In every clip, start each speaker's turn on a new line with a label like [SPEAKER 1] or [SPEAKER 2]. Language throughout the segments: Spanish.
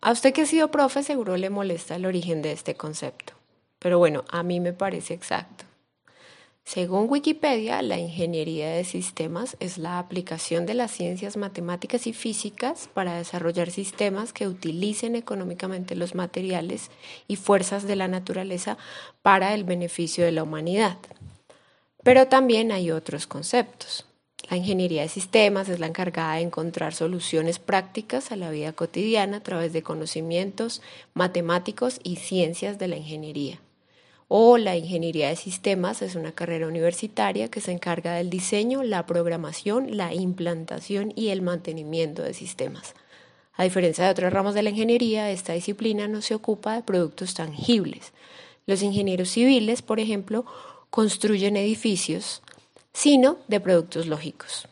[SPEAKER 1] a usted que ha sido profe seguro le molesta el origen de este concepto, pero bueno, a mí me parece exacto. Según Wikipedia, la ingeniería de sistemas es la aplicación de las ciencias matemáticas y físicas para desarrollar sistemas que utilicen económicamente los materiales y fuerzas de la naturaleza para el beneficio de la humanidad. Pero también hay otros conceptos. La ingeniería de sistemas es la encargada de encontrar soluciones prácticas a la vida cotidiana a través de conocimientos matemáticos y ciencias de la ingeniería o la ingeniería de sistemas es una carrera universitaria que se encarga del diseño, la programación, la implantación y el mantenimiento de sistemas. A diferencia de otros ramos de la ingeniería, esta disciplina no se ocupa de productos tangibles. Los ingenieros civiles, por ejemplo, construyen edificios, sino de productos lógicos.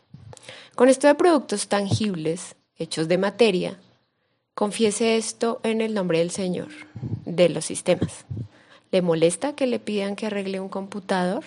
[SPEAKER 1] Con esto de productos tangibles, hechos de materia, confiese esto en el nombre del Señor, de los sistemas. ¿Le molesta que le pidan que arregle un computador?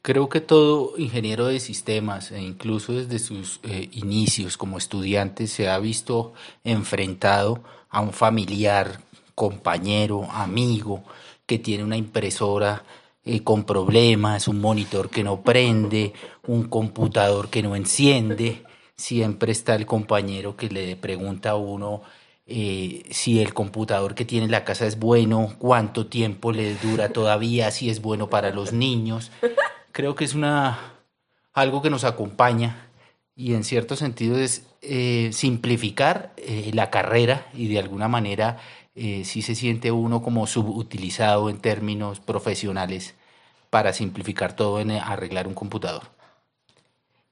[SPEAKER 2] Creo que todo ingeniero de sistemas, e incluso desde sus eh, inicios como estudiante, se ha visto enfrentado a un familiar, compañero, amigo, que tiene una impresora eh, con problemas, un monitor que no prende, un computador que no enciende. Siempre está el compañero que le pregunta a uno eh, si el computador que tiene en la casa es bueno, cuánto tiempo le dura todavía, si es bueno para los niños. Creo que es una algo que nos acompaña y en cierto sentido es eh, simplificar eh, la carrera y de alguna manera si se siente uno como subutilizado en términos profesionales para simplificar todo en arreglar un computador.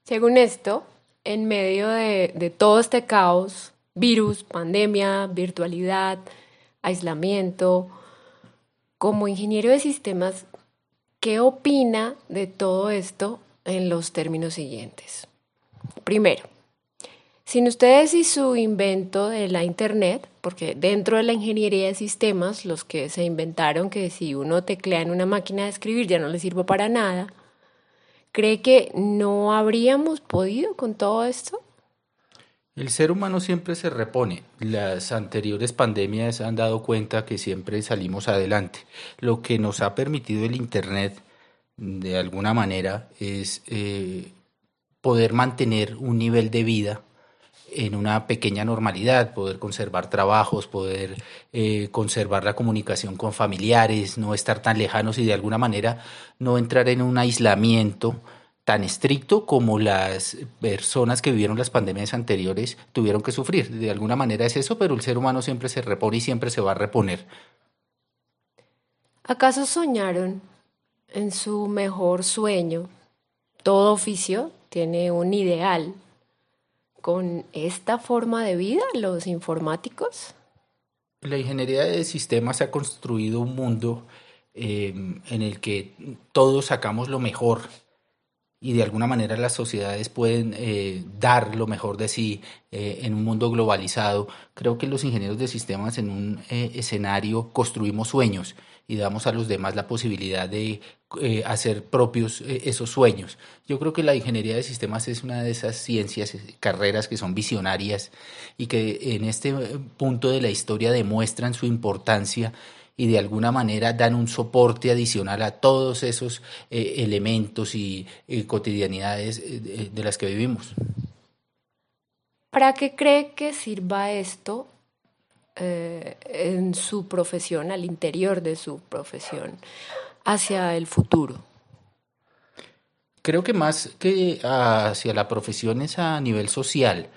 [SPEAKER 1] Según esto, en medio de todo este caos virus, pandemia, virtualidad, aislamiento. Como ingeniero de sistemas, ¿qué opina de todo esto en los términos siguientes? Primero, sin ustedes y su invento de la Internet, porque dentro de la ingeniería de sistemas, los que se inventaron que si uno teclea en una máquina de escribir ya no le sirve para nada, ¿cree que no habríamos podido con todo esto?
[SPEAKER 2] El ser humano siempre se repone. Las anteriores pandemias han dado cuenta que siempre salimos adelante. Lo que nos ha permitido el Internet, de alguna manera, es eh, poder mantener un nivel de vida en una pequeña normalidad, poder conservar trabajos, poder eh, conservar la comunicación con familiares, no estar tan lejanos y de alguna manera no entrar en un aislamiento tan estricto como las personas que vivieron las pandemias anteriores tuvieron que sufrir. De alguna manera es eso, pero el ser humano siempre se repone y siempre se va a reponer.
[SPEAKER 1] ¿Acaso soñaron en su mejor sueño? Todo oficio tiene un ideal. ¿Con esta forma de vida, los informáticos?
[SPEAKER 2] La ingeniería de sistemas ha construido un mundo eh, en el que todos sacamos lo mejor y de alguna manera las sociedades pueden eh, dar lo mejor de sí eh, en un mundo globalizado. Creo que los ingenieros de sistemas en un eh, escenario construimos sueños y damos a los demás la posibilidad de hacer propios esos sueños. Yo creo que la ingeniería de sistemas es una de esas ciencias, carreras que son visionarias y que en este punto de la historia demuestran su importancia y de alguna manera dan un soporte adicional a todos esos eh, elementos y, cotidianidades eh, de las que vivimos.
[SPEAKER 1] ¿Para qué cree que sirva esto eh, en su profesión, al interior de su profesión, hacia el futuro?
[SPEAKER 2] Creo que más que hacia la profesión es a nivel social.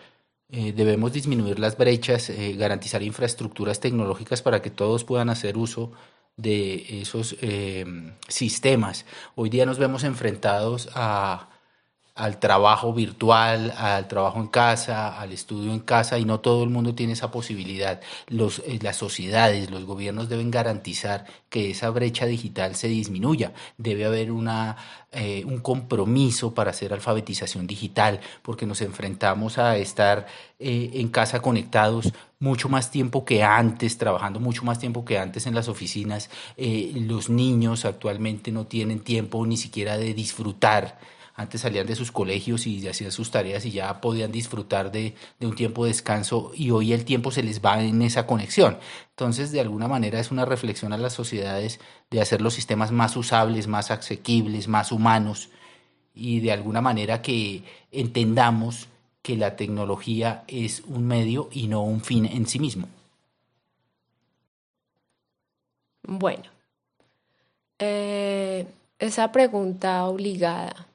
[SPEAKER 2] Eh, debemos disminuir las brechas, eh, garantizar infraestructuras tecnológicas para que todos puedan hacer uso de esos eh, sistemas. Hoy día nos vemos enfrentados a al trabajo virtual, al trabajo en casa, al estudio en casa y no todo el mundo tiene esa posibilidad. Los, eh, las sociedades, los gobiernos deben garantizar que esa brecha digital se disminuya. Debe haber una, eh, un compromiso para hacer alfabetización digital porque nos enfrentamos a estar eh, en casa conectados mucho más tiempo que antes, trabajando mucho más tiempo que antes en las oficinas. los niños actualmente no tienen tiempo ni siquiera de disfrutar Antes salían de sus colegios y hacían sus tareas y ya podían disfrutar de, un tiempo de descanso y hoy el tiempo se les va en esa conexión. Entonces, de alguna manera es una reflexión a las sociedades de hacer los sistemas más usables, más asequibles, más humanos y de alguna manera que entendamos que la tecnología es un medio y no un fin en sí mismo.
[SPEAKER 1] Bueno, eh, esa pregunta obligada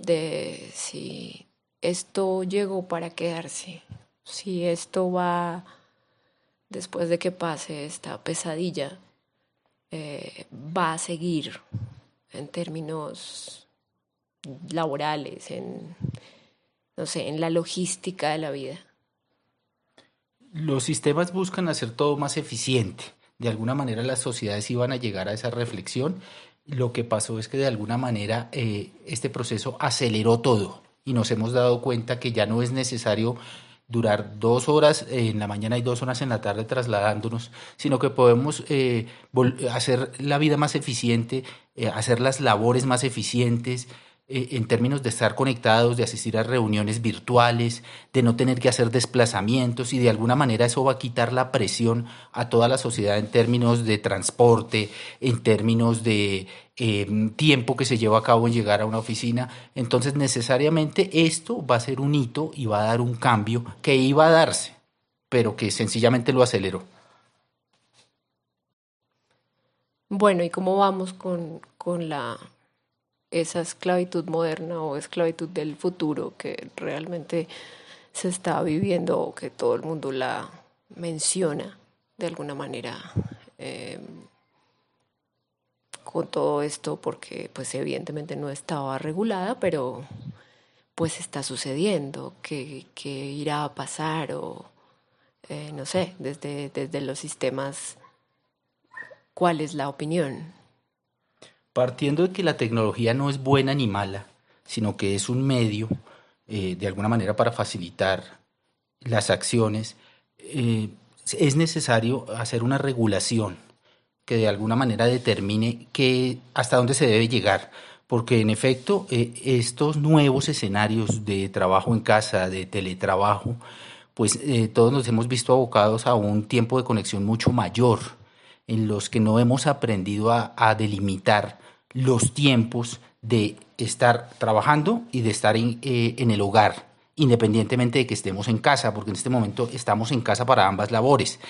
[SPEAKER 1] de si esto llegó para quedarse, si esto va después de que pase esta pesadilla, eh, va a seguir en términos laborales, en, no sé, en la logística de la vida.
[SPEAKER 2] Los sistemas buscan hacer todo más eficiente. De alguna manera las sociedades iban a llegar a esa reflexión. Lo que pasó es que de alguna manera eh, este proceso aceleró todo y nos hemos dado cuenta que ya no es necesario durar dos horas en la mañana y dos horas en la tarde trasladándonos, sino que podemos eh, hacer la vida más eficiente, eh, hacer las labores más eficientes, eh, en términos de estar conectados, de asistir a reuniones virtuales, de no tener que hacer desplazamientos y de alguna manera eso va a quitar la presión a toda la sociedad en términos de transporte, en términos de em, tiempo que se lleva a cabo en llegar a una oficina. Entonces necesariamente esto va a ser un hito y va a dar un cambio que iba a darse, pero que sencillamente lo aceleró.
[SPEAKER 1] Bueno, ¿y cómo vamos con, con la esa esclavitud moderna o esclavitud del futuro que realmente se está viviendo o que todo el mundo la menciona de alguna manera em, con todo esto porque pues evidentemente no estaba regulada pero pues está sucediendo que, irá a pasar o eh, no sé desde, desde los sistemas cuál es la opinión
[SPEAKER 2] partiendo de que la tecnología no es buena ni mala, sino que es un medio, eh, de alguna manera, para facilitar las acciones, eh, es necesario hacer una regulación que de alguna manera determine que, hasta dónde se debe llegar. Porque en efecto, eh, estos nuevos escenarios de trabajo en casa, de teletrabajo, pues todos nos hemos visto abocados a un tiempo de conexión mucho mayor, en los que no hemos aprendido a delimitar los tiempos de estar trabajando y de estar en, eh, en, el hogar, independientemente de que estemos en casa, porque en este momento estamos en casa para ambas labores.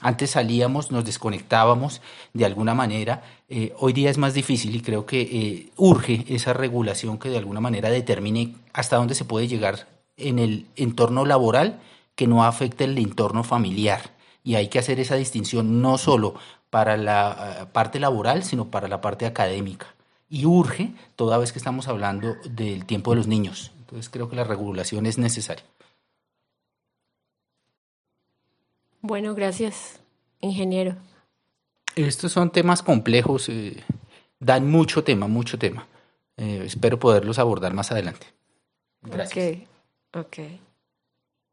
[SPEAKER 2] Antes salíamos, nos desconectábamos de alguna manera. Eh, hoy día es más difícil y creo que eh, urge esa regulación que de alguna manera determine hasta dónde se puede llegar en el entorno laboral que no afecte el entorno familiar. Y hay que hacer esa distinción no solo para la eh, parte laboral, sino para la parte académica. Y urge toda vez que estamos hablando del tiempo de los niños. Entonces creo que la regulación es necesaria.
[SPEAKER 1] Bueno, gracias, ingeniero.
[SPEAKER 2] Estos son temas complejos, eh, dan mucho tema, mucho tema. Eh, espero poderlos abordar más adelante.
[SPEAKER 1] Gracias. Ok, ok.